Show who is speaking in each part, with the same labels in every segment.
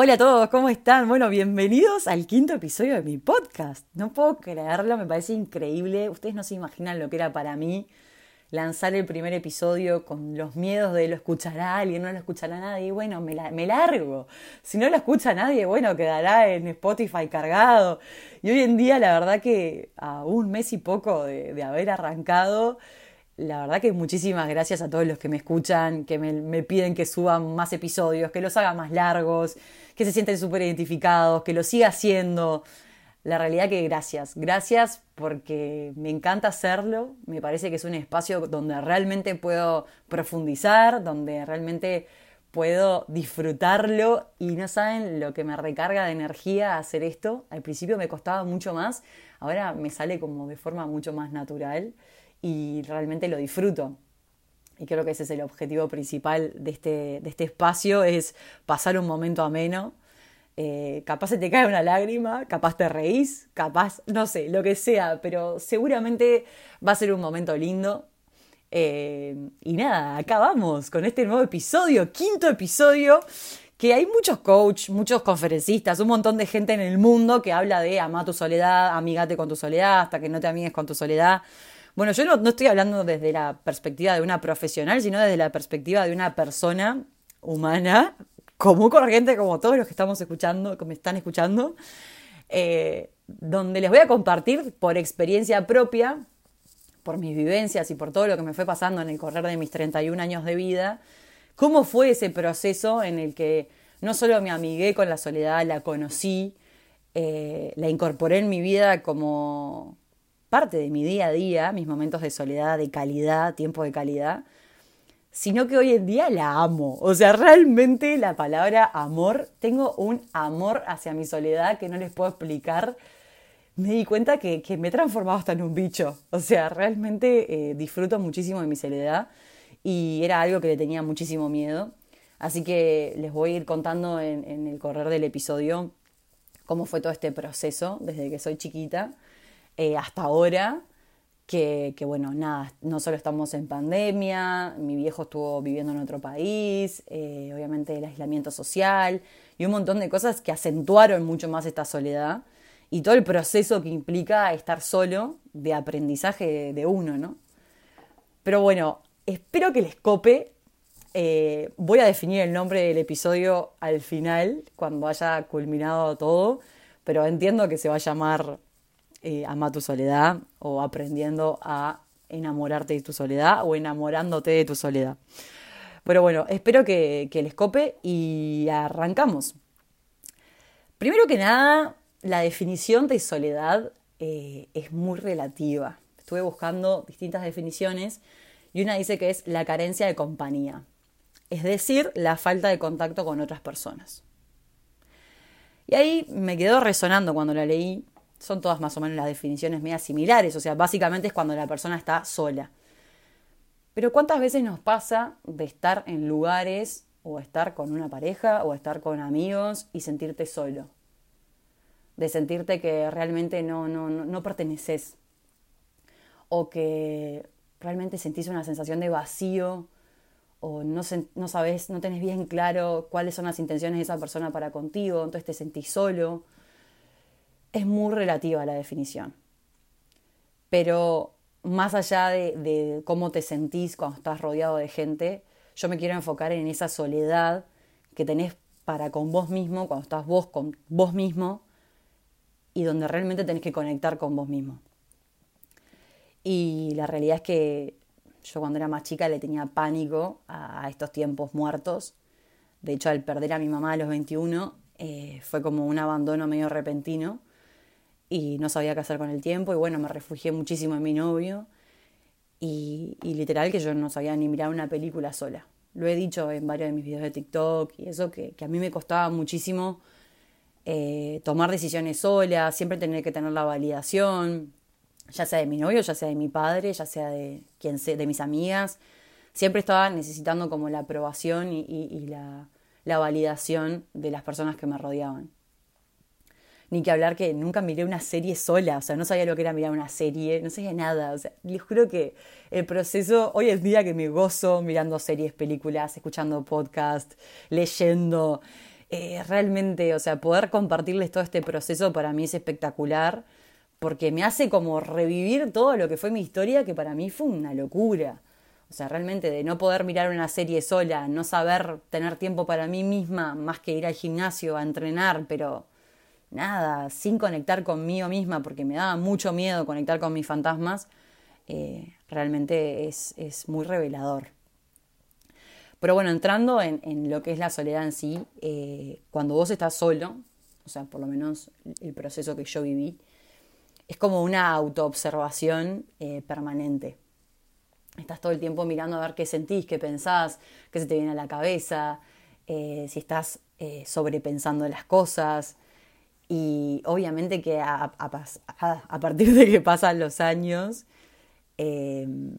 Speaker 1: Hola a todos, ¿cómo están? Bueno, bienvenidos al quinto episodio de mi podcast. No puedo creerlo, me parece increíble. Ustedes no se imaginan lo que era para mí lanzar el primer episodio con los miedos de lo escuchará alguien, no lo escuchará nadie. Bueno, me, me largo. Si no lo escucha nadie, bueno, quedará en Spotify cargado. Y hoy en día, la verdad que a un mes y poco de, de haber arrancado, la verdad que muchísimas gracias a todos los que me escuchan, que me, piden que suban más episodios, que los haga más largos, que se sienten súper identificados, que lo siga haciendo. La realidad que gracias, gracias porque me encanta hacerlo, me parece que es un espacio donde realmente puedo profundizar, donde realmente puedo disfrutarlo y no saben lo que me recarga de energía hacer esto. Al principio me costaba mucho más, ahora me sale como de forma mucho más natural y realmente lo disfruto. Y creo que ese es el objetivo principal de este, de este espacio, es pasar un momento ameno. Eh, capaz se te cae una lágrima, capaz te reís, capaz, no sé, lo que sea, pero seguramente va a ser un momento lindo. Eh, y nada, acá vamos con este nuevo episodio, quinto episodio, que hay muchos coach, muchos conferencistas, un montón de gente en el mundo que habla de ama tu soledad, amigate con tu soledad, hasta que no te amigues con tu soledad. Bueno, yo no, estoy hablando desde la perspectiva de una profesional, sino desde la perspectiva de una persona humana, común corriente, como todos los que estamos escuchando, que me están escuchando, eh, donde les voy a compartir por experiencia propia, por mis vivencias y por todo lo que me fue pasando en el correr de mis 31 años de vida, cómo fue ese proceso en el que no solo me amigué con la soledad, la conocí, eh, la incorporé en mi vida como, parte de mi día a día, mis momentos de soledad, de calidad, tiempo de calidad, sino que hoy en día la amo. O sea, realmente la palabra amor, tengo un amor hacia mi soledad que no les puedo explicar. Me di cuenta que, me he transformado hasta en un bicho. O sea, realmente eh, disfruto muchísimo de mi soledad y era algo que le tenía muchísimo miedo. Así que les voy a ir contando en, en el correr del episodio cómo fue todo este proceso desde que soy chiquita eh, hasta ahora, que, bueno, nada, no solo estamos en pandemia, mi viejo estuvo viviendo en otro país, eh, obviamente el aislamiento social y un montón de cosas que acentuaron mucho más esta soledad y todo el proceso que implica estar solo de aprendizaje de uno, ¿no? Pero bueno, espero que les cope. Eh, voy a definir el nombre del episodio al final, cuando haya culminado todo, pero entiendo que se va a llamar eh, ama tu soledad o aprendiendo a enamorarte de tu soledad o enamorándote de tu soledad. Pero bueno, espero que, les cope y arrancamos. Primero que nada, la definición de soledad eh, es muy relativa. Estuve buscando distintas definiciones y una dice que es la carencia de compañía, es decir, la falta de contacto con otras personas. Y ahí me quedó resonando cuando la leí son todas más o menos las definiciones medias similares, o sea, básicamente es cuando la persona está sola. Pero ¿cuántas veces nos pasa de estar en lugares o estar con una pareja o estar con amigos y sentirte solo? De sentirte que realmente no, no, no, perteneces o que realmente sentís una sensación de vacío o no, no sabes, no tenés bien claro cuáles son las intenciones de esa persona para contigo, entonces te sentís solo es muy relativa la definición. Pero más allá de, cómo te sentís cuando estás rodeado de gente, yo me quiero enfocar en esa soledad que tenés para con vos mismo, cuando estás vos con vos mismo y donde realmente tenés que conectar con vos mismo. Y la realidad es que yo cuando era más chica le tenía pánico a, estos tiempos muertos. De hecho, al perder a mi mamá a los 21 eh, fue como un abandono medio repentino y no sabía qué hacer con el tiempo y bueno, me refugié muchísimo en mi novio y, literal que yo no sabía ni mirar una película sola. Lo he dicho en varios de mis videos de TikTok y eso que, a mí me costaba muchísimo eh, tomar decisiones sola, siempre tener que tener la validación, ya sea de mi novio, ya sea de mi padre, ya sea de quien sea, de mis amigas. Siempre estaba necesitando como la aprobación y, la, la validación de las personas que me rodeaban ni que hablar que nunca miré una serie sola, o sea, no sabía lo que era mirar una serie, no sabía nada, o sea, les juro que el proceso, hoy es día que me gozo mirando series, películas, escuchando podcasts, leyendo, eh, realmente, o sea, poder compartirles todo este proceso para mí es espectacular porque me hace como revivir todo lo que fue mi historia, que para mí fue una locura. O sea, realmente de no poder mirar una serie sola, no saber tener tiempo para mí misma, más que ir al gimnasio a entrenar, pero nada, sin conectar conmigo misma, porque me daba mucho miedo conectar con mis fantasmas, eh, realmente es, muy revelador. Pero bueno, entrando en, lo que es la soledad en sí, eh, cuando vos estás solo, o sea, por lo menos el proceso que yo viví, es como una autoobservación eh, permanente. Estás todo el tiempo mirando a ver qué sentís, qué pensás, qué se te viene a la cabeza, si estás sobrepensando las cosas. Y obviamente que a, partir de que pasan los años, em,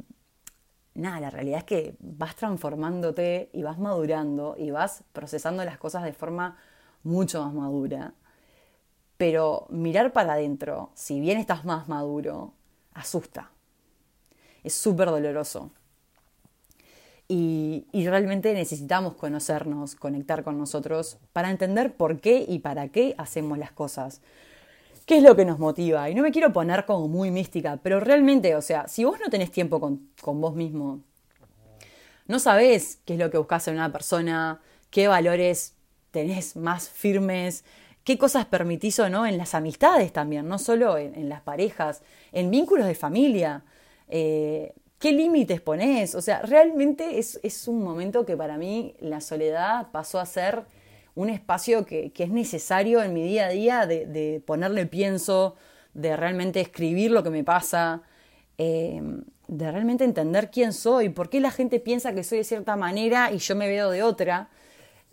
Speaker 1: nada, la realidad es que vas transformándote y vas madurando y vas procesando las cosas de forma mucho más madura. Pero mirar para adentro, si bien estás más maduro, asusta. Es súper doloroso. Y, realmente necesitamos conocernos, conectar con nosotros para entender por qué y para qué hacemos las cosas. ¿Qué es lo que nos motiva? Y no me quiero poner como muy mística, pero realmente, o sea, si vos no tenés tiempo con, con vos mismo, no sabés qué es lo que buscas en una persona, qué valores tenés más firmes, qué cosas permitís o no en las amistades también, no solo en, las parejas, en vínculos de familia. Eh, ¿Qué límites ponés? O sea, realmente es, un momento que para mí la soledad pasó a ser un espacio que, es necesario en mi día a día de, ponerle pienso, de realmente escribir lo que me pasa, eh, de realmente entender quién soy, por qué la gente piensa que soy de cierta manera y yo me veo de otra.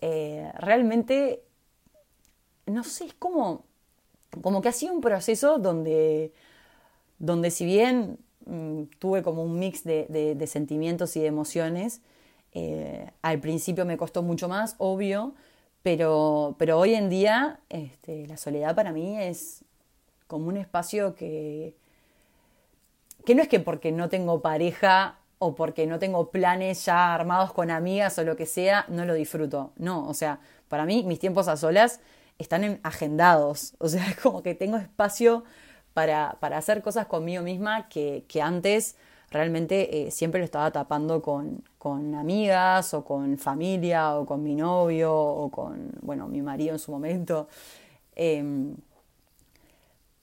Speaker 1: Eh, realmente no sé, es como, como que ha sido un proceso donde, donde si bien mm, tuve como un mix de, sentimientos y de emociones, eh, al principio me costó mucho más, obvio, pero, pero hoy en día este, la soledad para mí es como un espacio que, que no es que porque no tengo pareja o porque no tengo planes ya armados con amigas o lo que sea, no lo disfruto. No, o sea, para mí mis tiempos a solas están agendados. O sea, es como que tengo espacio para, para hacer cosas conmigo misma que, que antes realmente eh, siempre lo estaba tapando con, con, amigas o con familia o con mi novio o con, bueno, mi marido en su momento. Em,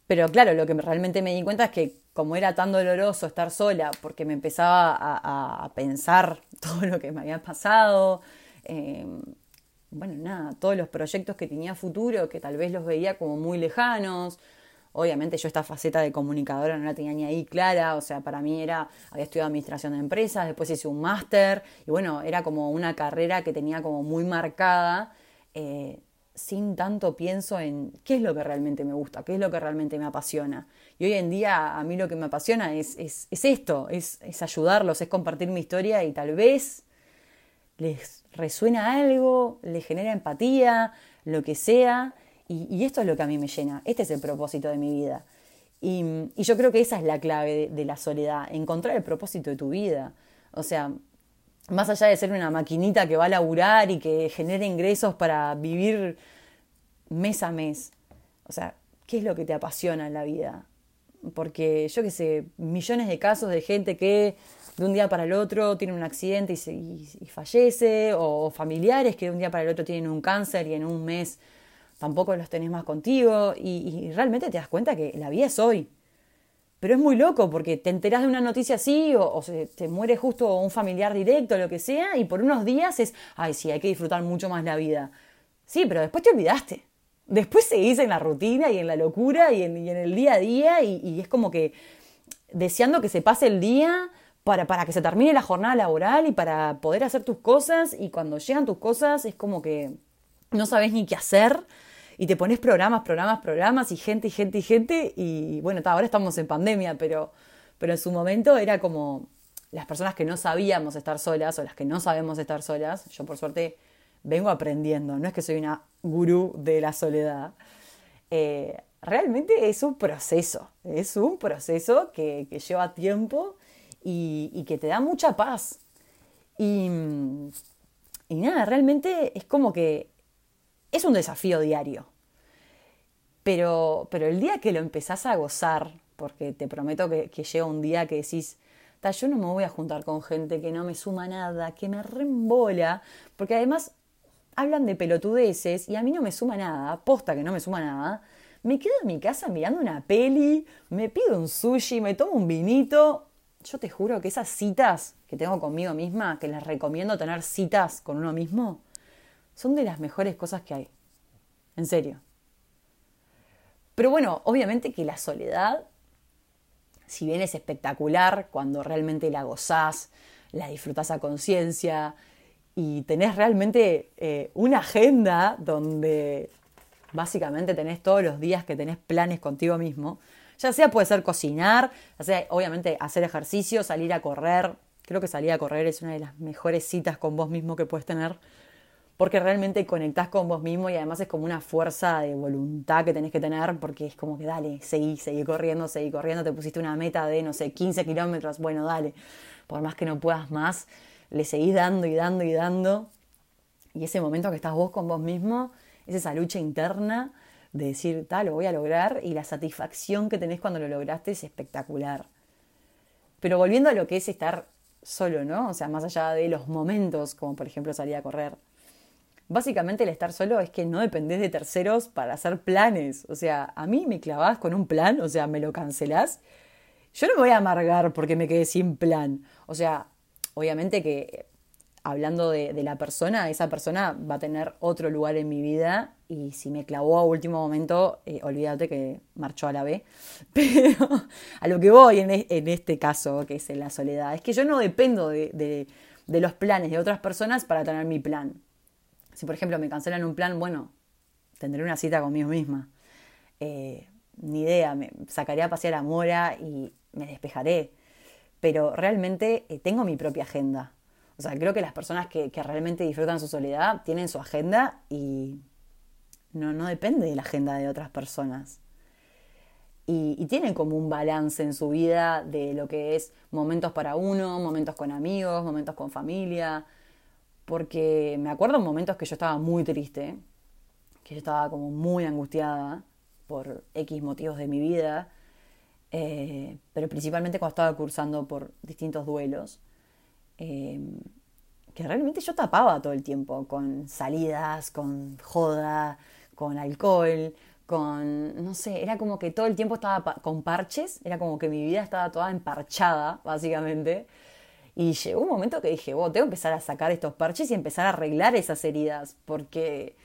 Speaker 1: pero claro, lo que realmente me di cuenta es que como era tan doloroso estar sola, porque me empezaba a, pensar todo lo que me había pasado, eh, bueno, nada, todos los proyectos que tenía futuro, que tal vez los veía como muy lejanos. Obviamente yo esta faceta de comunicadora no la tenía ni ahí clara, o sea, para mí era, había estudiado administración de empresas, después hice un máster, y bueno, era como una carrera que tenía como muy marcada, eh, sin tanto pienso en qué es lo que realmente me gusta, qué es lo que realmente me apasiona. Y hoy en día a mí lo que me apasiona es, es, es esto, es, es ayudarlos, es compartir mi historia y tal vez les resuena algo, les genera empatía, lo que sea, y, esto es lo que a mí me llena, este es el propósito de mi vida. Y, yo creo que esa es la clave de, la soledad, encontrar el propósito de tu vida. O sea, más allá de ser una maquinita que va a laburar y que genere ingresos para vivir mes a mes, o sea, ¿qué es lo que te apasiona en la vida? Porque yo qué sé, millones de casos de gente que de un día para el otro tiene un accidente y, fallece, o familiares que de un día para el otro tienen un cáncer y en un mes tampoco los tenés más contigo, y, realmente te das cuenta que la vida es hoy. Pero es muy loco porque te enterás de una noticia así, o, se, te muere justo un familiar directo, o lo que sea, y por unos días es, ay, sí, hay que disfrutar mucho más la vida. Sí, pero después te olvidaste. Después seguís en la rutina y en la locura y en, el día a día, y, y es como que deseando que se pase el día para, para que se termine la jornada laboral y para poder hacer tus cosas y cuando llegan tus cosas es como que no sabes ni qué hacer y te pones programas, programas, programas y gente y gente y gente y bueno, ahora estamos en pandemia, pero, pero en su momento era como las personas que no sabíamos estar solas o las que no sabemos estar solas, yo por suerte vengo aprendiendo, no es que soy una gurú de la soledad. Eh, realmente es un proceso, es un proceso que, lleva tiempo y, que te da mucha paz. Y, y, nada, realmente es como que es un desafío diario. Pero, pero el día que lo empezás a gozar, porque te prometo que, llega un día que decís, yo no me voy a juntar con gente que no me suma nada, que me rembola, porque además hablan de pelotudeces y a mí no me suma nada, posta que no me suma nada, me quedo en mi casa mirando una peli, me pido un sushi, me tomo un vinito. Yo te juro que esas citas que tengo conmigo misma, que les recomiendo tener citas con uno mismo, son de las mejores cosas que hay. En serio. Pero bueno, obviamente que la soledad, si bien es espectacular cuando realmente la gozás, la disfrutás a conciencia y tenés realmente eh, una agenda donde básicamente tenés todos los días que tenés planes contigo mismo, ya sea puede ser cocinar, ya sea obviamente hacer ejercicio, salir a correr, creo que salir a correr es una de las mejores citas con vos mismo que puedes tener porque realmente conectás con vos mismo y además es como una fuerza de voluntad que tenés que tener porque es como que dale, seguí, seguí corriendo, seguí corriendo, te pusiste una meta de, no sé, 15 kilómetros, bueno, dale, por más que no puedas más, le seguís dando y dando y dando. Y ese momento que estás vos con vos mismo, es esa lucha interna de decir, tal, lo voy a lograr y la satisfacción que tenés cuando lo lograste es espectacular. Pero volviendo a lo que es estar solo, ¿no? O sea, más allá de los momentos, como por ejemplo salir a correr Básicamente el estar solo es que no dependés de terceros para hacer planes. O sea, a mí me clavás con un plan, o sea, me lo cancelás. Yo no me voy a amargar porque me quedé sin plan. O sea, obviamente que hablando de, la persona, esa persona va a tener otro lugar en mi vida y si me clavó a último momento, eh, olvídate que marchó a la B. Pero a lo que voy en, este caso, que es en la soledad, es que yo no dependo de los planes de otras personas para tener mi plan. Si por ejemplo me cancelan un plan, bueno, tendré una cita conmigo misma. Eh, ni idea, me sacaré a pasear a Mora y me despejaré. Pero realmente eh, tengo mi propia agenda. O sea, creo que las personas que, realmente disfrutan su soledad tienen su agenda y no, no depende de la agenda de otras personas. Y, y, tienen como un balance en su vida de lo que es momentos para uno, momentos con amigos, momentos con familia, porque me acuerdo en momentos que yo estaba muy triste, que yo estaba como muy angustiada por X motivos de mi vida, eh, pero principalmente cuando estaba cursando por distintos duelos, eh, que realmente yo tapaba todo el tiempo con salidas, con joda, con alcohol, con, no sé, era como que todo el tiempo estaba con parches, era como que mi vida estaba toda emparchada, básicamente. Y llegó un momento que dije, tengo que empezar a sacar estos parches y empezar a arreglar esas heridas, porque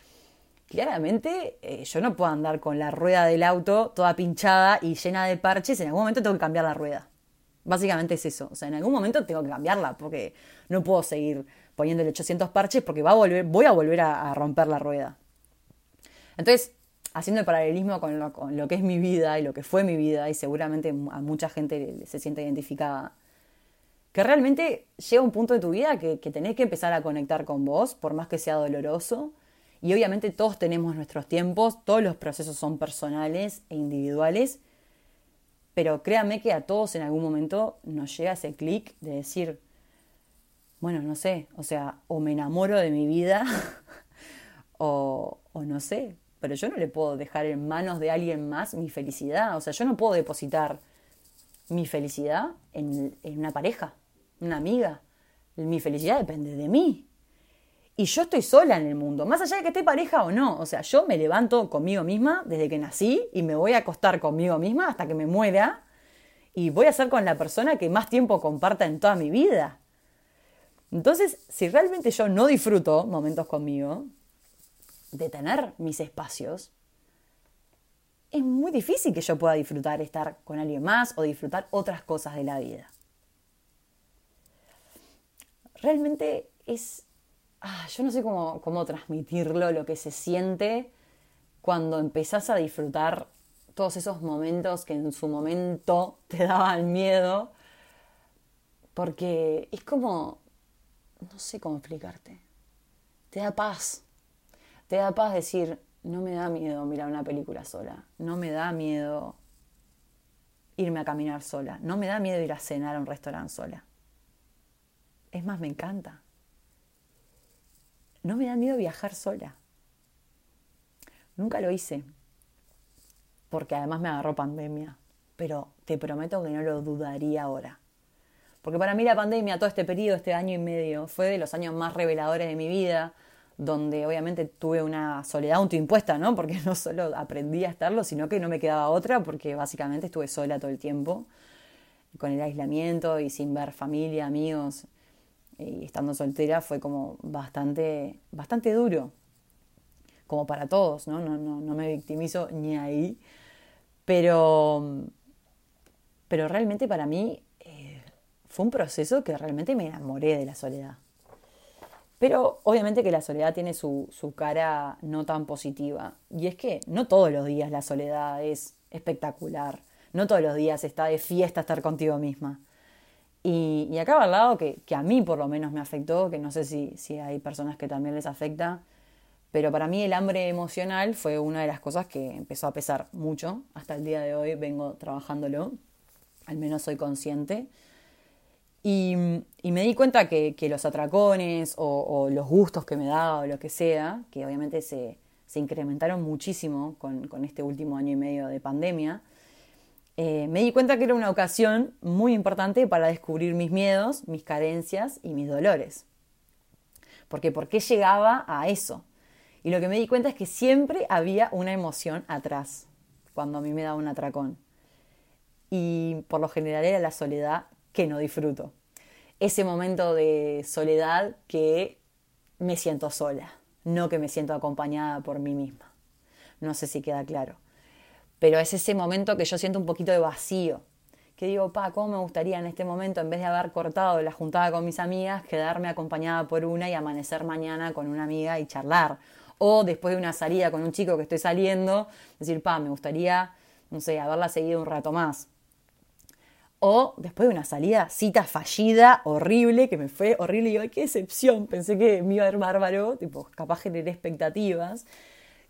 Speaker 1: claramente eh, yo no puedo andar con la rueda del auto toda pinchada y llena de parches, en algún momento tengo que cambiar la rueda. Básicamente es eso, o sea, en algún momento tengo que cambiarla, porque no puedo seguir poniéndole 800 parches porque va a volver, voy a volver a, romper la rueda. Entonces, haciendo el paralelismo con lo, con lo, que es mi vida y lo que fue mi vida, y seguramente a mucha gente se siente identificada, que realmente llega un punto de tu vida que, tenés que empezar a conectar con vos, por más que sea doloroso. Y obviamente todos tenemos nuestros tiempos, todos los procesos son personales e individuales, pero créanme que a todos en algún momento nos llega ese clic de decir, bueno, no sé, o sea, o me enamoro de mi vida, o, o no sé, pero yo no le puedo dejar en manos de alguien más mi felicidad, o sea, yo no puedo depositar mi felicidad en, una pareja, una amiga. Mi felicidad depende de mí. Y yo estoy sola en el mundo, más allá de que esté pareja o no. O sea, yo me levanto conmigo misma desde que nací y me voy a acostar conmigo misma hasta que me muera. Y voy a ser con la persona que más tiempo comparta en toda mi vida. Entonces, si realmente yo no disfruto momentos conmigo, de tener mis espacios, es muy difícil que yo pueda disfrutar estar con alguien más o disfrutar otras cosas de la vida. Realmente es... Ah, yo no sé cómo, cómo transmitirlo, lo que se siente cuando empezás a disfrutar todos esos momentos que en su momento te daban miedo, porque es como, no sé cómo explicarte, te da paz, te da paz decir, no me da miedo mirar una película sola, no me da miedo irme a caminar sola, no me da miedo ir a cenar a un restaurante sola. Es más, me encanta. No me da miedo viajar sola. Nunca lo hice, porque además me agarró pandemia, pero te prometo que no lo dudaría ahora. Porque para mí la pandemia, todo este periodo, este año y medio, fue de los años más reveladores de mi vida, donde obviamente tuve una soledad autoimpuesta, ¿no? Porque no solo aprendí a estarlo, sino que no me quedaba otra, porque básicamente estuve sola todo el tiempo, con el aislamiento y sin ver familia, amigos, y estando soltera fue como bastante, bastante duro, como para todos, ¿no? No, no, no me victimizo ni ahí, pero, pero realmente para mí fue un proceso que realmente me enamoré de la soledad. Pero obviamente que la soledad tiene su, su, cara no tan positiva. Y es que no todos los días la soledad es espectacular. No todos los días está de fiesta estar contigo misma. Y, y acá al lado que, que, a mí por lo menos me afectó, que no sé si, si hay personas que también les afecta, pero para mí el hambre emocional fue una de las cosas que empezó a pesar mucho. Hasta el día de hoy vengo trabajándolo. Al menos soy consciente. Y, me di cuenta que, los atracones o, los gustos que me daba o lo que sea, que obviamente se, incrementaron muchísimo con, este último año y medio de pandemia, eh, me di cuenta que era una ocasión muy importante para descubrir mis miedos, mis carencias y mis dolores. Porque ¿por qué llegaba a eso? Y lo que me di cuenta es que siempre había una emoción atrás cuando a mí me daba un atracón. Y por lo general era la soledad que no disfruto. Ese momento de soledad que me siento sola, no que me siento acompañada por mí misma. No sé si queda claro. Pero es ese momento que yo siento un poquito de vacío. Que digo, pa, ¿cómo me gustaría en este momento, en vez de haber cortado la juntada con mis amigas, quedarme acompañada por una y amanecer mañana con una amiga y charlar? O después de una salida con un chico que estoy saliendo, decir, pa, me gustaría, no sé, haberla seguido un rato más. O después de una salida, cita fallida, horrible, que me fue horrible y yo, qué decepción, pensé que me iba a ver bárbaro, tipo, capaz generé expectativas,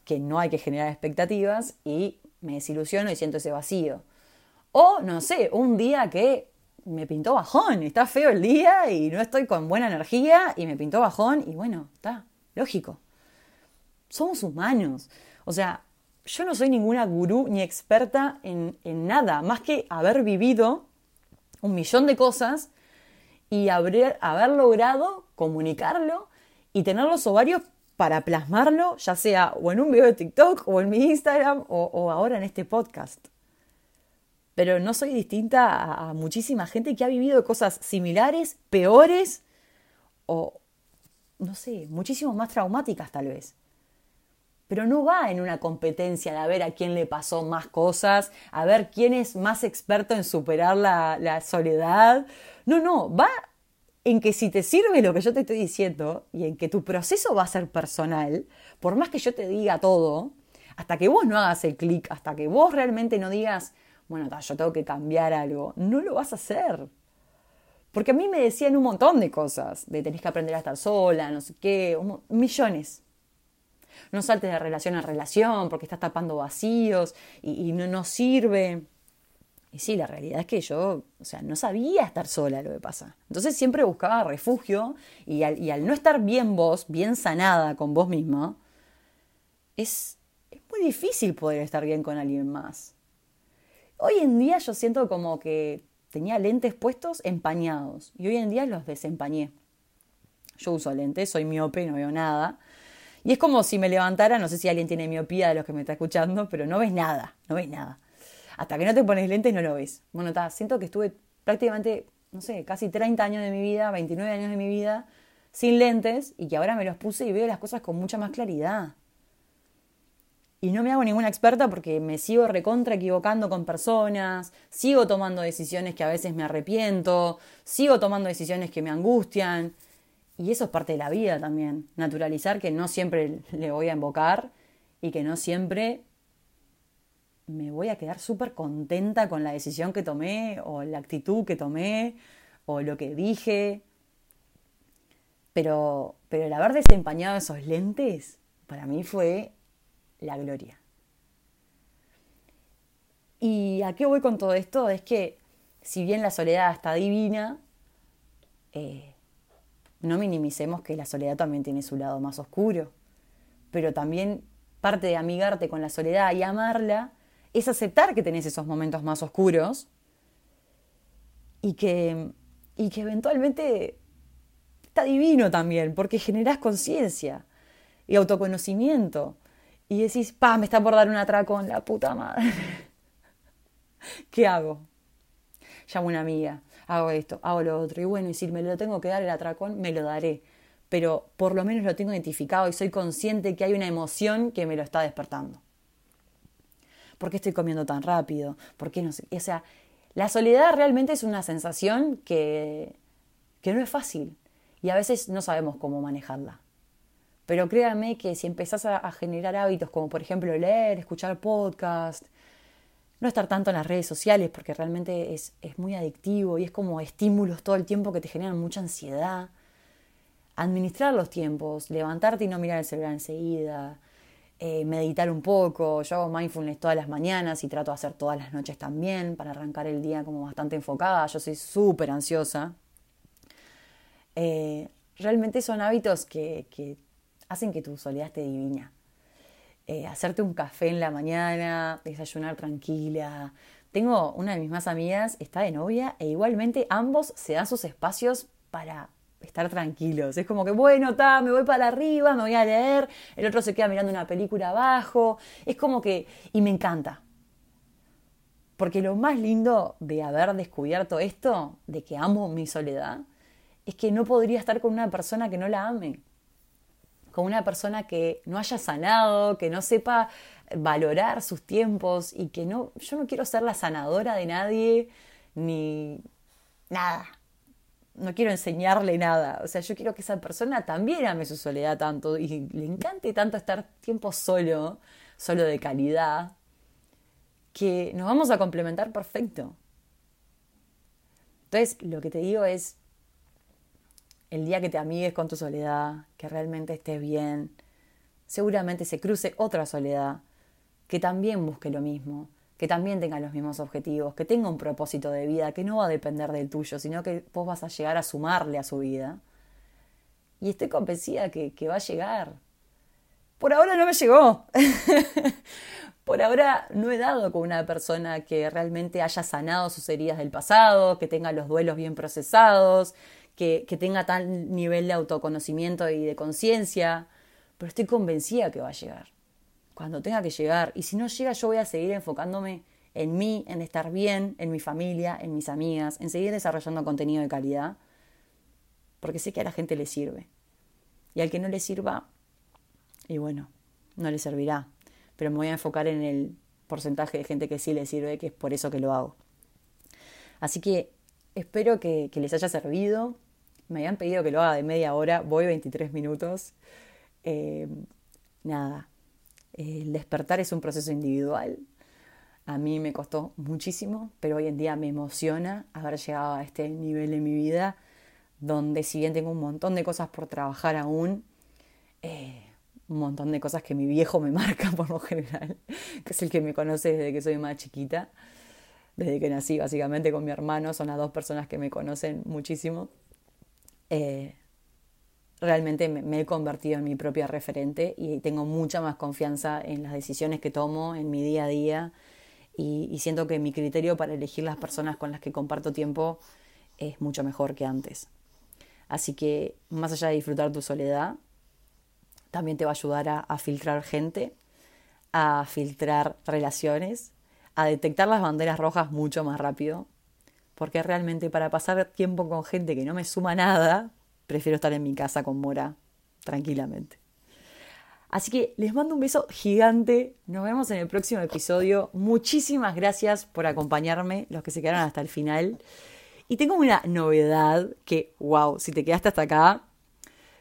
Speaker 1: que no hay que generar expectativas, y me desilusiono y siento ese vacío. O, no sé, un día que me pintó bajón, está feo el día y no estoy con buena energía y me pintó bajón y bueno, está, lógico. Somos humanos. O sea, yo no soy ninguna gurú ni experta en, en nada, más que haber vivido un millón de cosas y haber, haber logrado comunicarlo y tener los ovarios para plasmarlo, ya sea o en un video de TikTok o en mi Instagram o, ahora en este podcast. Pero no soy distinta a, muchísima gente que ha vivido cosas similares, peores o, no sé, muchísimo más traumáticas tal vez pero no va en una competencia de a ver a quién le pasó más cosas, a ver quién es más experto en superar la, soledad. No, no, va en que si te sirve lo que yo te estoy diciendo y en que tu proceso va a ser personal, por más que yo te diga todo, hasta que vos no hagas el clic, hasta que vos realmente no digas, bueno, yo tengo que cambiar algo, no lo vas a hacer. Porque a mí me decían un montón de cosas, de tenés que aprender a estar sola, no sé qué, millones no saltes de relación a relación porque estás tapando vacíos y, no, no sirve. Y sí, la realidad es que yo, o sea, no sabía estar sola lo que pasa. Entonces siempre buscaba refugio y al, no estar bien vos, bien sanada con vos misma, es, es muy difícil poder estar bien con alguien más. Hoy en día yo siento como que tenía lentes puestos empañados y hoy en día los desempañé. Yo uso lentes, soy miope, no veo nada, y es como si me levantara, no sé si alguien tiene miopía de los que me está escuchando, pero no ves nada, no ves nada. Hasta que no te pones lentes no lo ves. Bueno, está, siento que estuve prácticamente, no sé, casi 30 años de mi vida, 29 años de mi vida, sin lentes y que ahora me los puse y veo las cosas con mucha más claridad. Y no me hago ninguna experta porque me sigo recontra equivocando con personas, sigo tomando decisiones que a veces me arrepiento, sigo tomando decisiones que me angustian. Y eso es parte de la vida también, naturalizar que no siempre le voy a invocar y que no siempre me voy a quedar súper contenta con la decisión que tomé o la actitud que tomé o lo que dije. Pero, pero el haber desempañado esos lentes para mí fue la gloria. ¿Y a qué voy con todo esto? Es que si bien la soledad está divina, eh, no minimicemos que la soledad también tiene su lado más oscuro, pero también parte de amigarte con la soledad y amarla es aceptar que tenés esos momentos más oscuros y que, y que eventualmente está divino también, porque generás conciencia y autoconocimiento. Y decís, pa, me está por dar un atraco en la puta madre. ¿Qué hago? Llamo a una amiga, hago esto, hago lo otro. Y bueno, y si me lo tengo que dar el atracón, me lo daré. Pero por lo menos lo tengo identificado y soy consciente que hay una emoción que me lo está despertando. ¿Por qué estoy comiendo tan rápido? ¿Por qué no sé? O sea, la soledad realmente es una sensación que, que no es fácil y a veces no sabemos cómo manejarla. Pero créanme que si empezás a, a generar hábitos como por ejemplo leer, escuchar podcast, no estar tanto en las redes sociales porque realmente es, es, muy adictivo y es como estímulos todo el tiempo que te generan mucha ansiedad. Administrar los tiempos, levantarte y no mirar el celular enseguida, eh, meditar un poco. Yo hago mindfulness todas las mañanas y trato de hacer todas las noches también para arrancar el día como bastante enfocada. Yo soy súper ansiosa. Eh, realmente son hábitos que, que, hacen que tu soledad esté divina. Eh, hacerte un café en la mañana, desayunar tranquila. Tengo una de mis más amigas, está de novia, e igualmente ambos se dan sus espacios para estar tranquilos. Es como que, bueno, ta, me voy para arriba, me voy a leer, el otro se queda mirando una película abajo. Es como que, y me encanta. Porque lo más lindo de haber descubierto esto, de que amo mi soledad, es que no podría estar con una persona que no la ame. Con una persona que no haya sanado, que no sepa valorar sus tiempos y que no, yo no quiero ser la sanadora de nadie, ni nada no quiero enseñarle nada. O sea, yo quiero que esa persona también ame su soledad tanto y le encante tanto estar tiempo solo, solo de calidad, que nos vamos a complementar perfecto. Entonces, lo que te digo es, el día que te amigues con tu soledad, que realmente estés bien, seguramente se cruce otra soledad que también busque lo mismo que también tenga los mismos objetivos, que tenga un propósito de vida que no va a depender del tuyo, sino que vos vas a llegar a sumarle a su vida. Y estoy convencida que, va a llegar. Por ahora no me llegó. Por ahora no he dado con una persona que realmente haya sanado sus heridas del pasado, que tenga los duelos bien procesados, que, que tenga tal nivel de autoconocimiento y de conciencia, pero estoy convencida que va a llegar cuando tenga que llegar. Y si no llega, yo voy a seguir enfocándome en mí, en estar bien, en mi familia, en mis amigas, en seguir desarrollando contenido de calidad, porque sé que a la gente le sirve. Y al que no le sirva, y bueno, no le servirá. Pero me voy a enfocar en el porcentaje de gente que sí le sirve, que es por eso que lo hago. Así que espero que, les haya servido. Me habían pedido que lo haga de media hora, voy 23 minutos. Eh, nada, el despertar es un proceso individual. A mí me costó muchísimo, pero hoy en día me emociona haber llegado a este nivel en mi vida, donde si bien tengo un montón de cosas por trabajar aún, eh, un montón de cosas que mi viejo me marca por lo general, que es el que me conoce desde que soy más chiquita, desde que nací básicamente con mi hermano, son las dos personas que me conocen muchísimo. Eh, realmente me, he convertido en mi propia referente y tengo mucha más confianza en las decisiones que tomo en mi día a día y, siento que mi criterio para elegir las personas con las que comparto tiempo es mucho mejor que antes. Así que más allá de disfrutar tu soledad, también te va a ayudar a filtrar gente, a filtrar relaciones, a detectar las banderas rojas mucho más rápido, porque realmente para pasar tiempo con gente que no me suma nada, prefiero estar en mi casa con Mora tranquilamente. Así que les mando un beso gigante. Nos vemos en el próximo episodio. Muchísimas gracias por acompañarme, los que se quedaron hasta el final. Y tengo una novedad que, wow, si te quedaste hasta acá,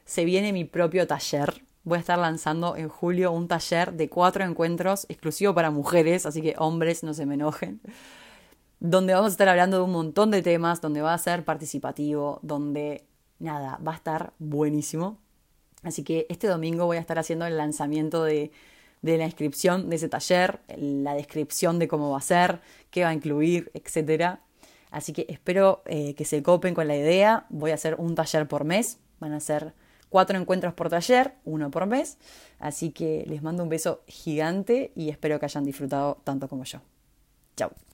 Speaker 1: se viene mi propio taller. Voy a estar lanzando en julio un taller de cuatro encuentros exclusivo para mujeres, así que hombres no se me enojen. Donde vamos a estar hablando de un montón de temas, donde va a ser participativo, donde nada, va a estar buenísimo. Así que este domingo voy a estar haciendo el lanzamiento de, la inscripción de ese taller, la descripción de cómo va a ser, qué va a incluir, etc. Así que espero eh, que se copen con la idea. Voy a hacer un taller por mes. Van a ser cuatro encuentros por taller, uno por mes. Así que les mando un beso gigante y espero que hayan disfrutado tanto como yo. Chao.